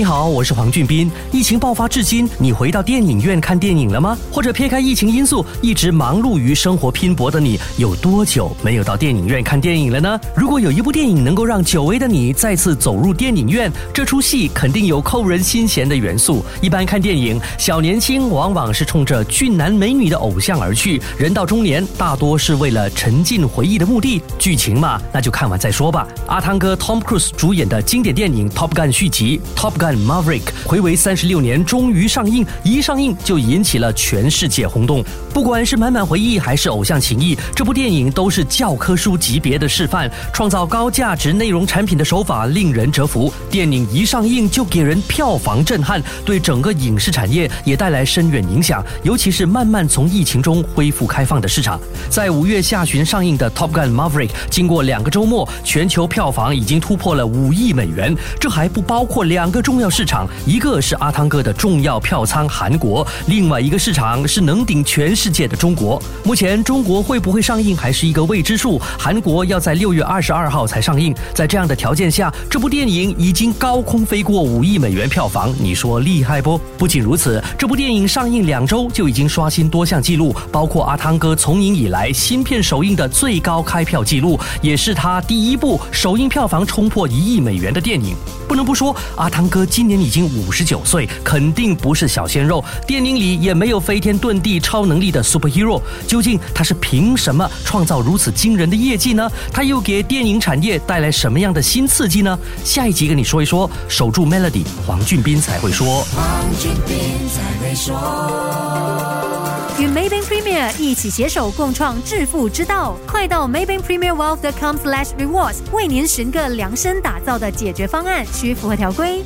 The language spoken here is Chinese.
你好，我是黄俊斌。疫情爆发至今，你回到电影院看电影了吗？或者撇开疫情因素，一直忙碌于生活拼搏的你，有多久没有到电影院看电影了呢？如果有一部电影能够让久违的你再次走入电影院，这出戏肯定有扣人心弦的元素。一般看电影，小年轻往往是冲着俊男美女的偶像而去，人到中年大多是为了沉浸回忆的目的。剧情嘛，那就看完再说吧。阿汤哥 Tom Cruise 主演的经典电影《Top Gun》续集《Top Gun》。《Maverick》回违三十六年终于上映，一上映就引起了全世界轰动。不管是满满回忆还是偶像情谊，这部电影都是教科书级别的示范。创造高价值内容产品的手法令人折服。电影一上映就给人票房震撼，对整个影视产业也带来深远影响。尤其是慢慢从疫情中恢复开放的市场，在五月下旬上映的《Top Gun Maverick》，经过两个周末，全球票房已经突破了五亿美元。这还不包括两个中重要市场，一个是阿汤哥的重要票仓韩国，另外一个市场是能顶全世界的中国。目前中国会不会上映还是一个未知数，韩国要在六月二十二号才上映。在这样的条件下，这部电影已经高空飞过五亿美元票房，你说厉害不？不仅如此，这部电影上映两周就已经刷新多项纪录，包括阿汤哥从影以来新片首映的最高开票纪录，也是他第一部首映票房冲破一亿美元的电影。不能不说，阿汤哥今年已经五十九岁，肯定不是小鲜肉。电影里也没有飞天遁地超能力的 superhero，究竟他是凭什么创造如此惊人的业绩呢？他又给电影产业带来什么样的新刺激呢？下一集跟你说一说，守住 melody，黄俊斌才会说。黄俊斌才会说。与 Maybank Premier 一起携手共创致富之道，快到 Maybank Premier Wealth.com/slash rewards 为您寻个量身打造的解决方案，需符合条规。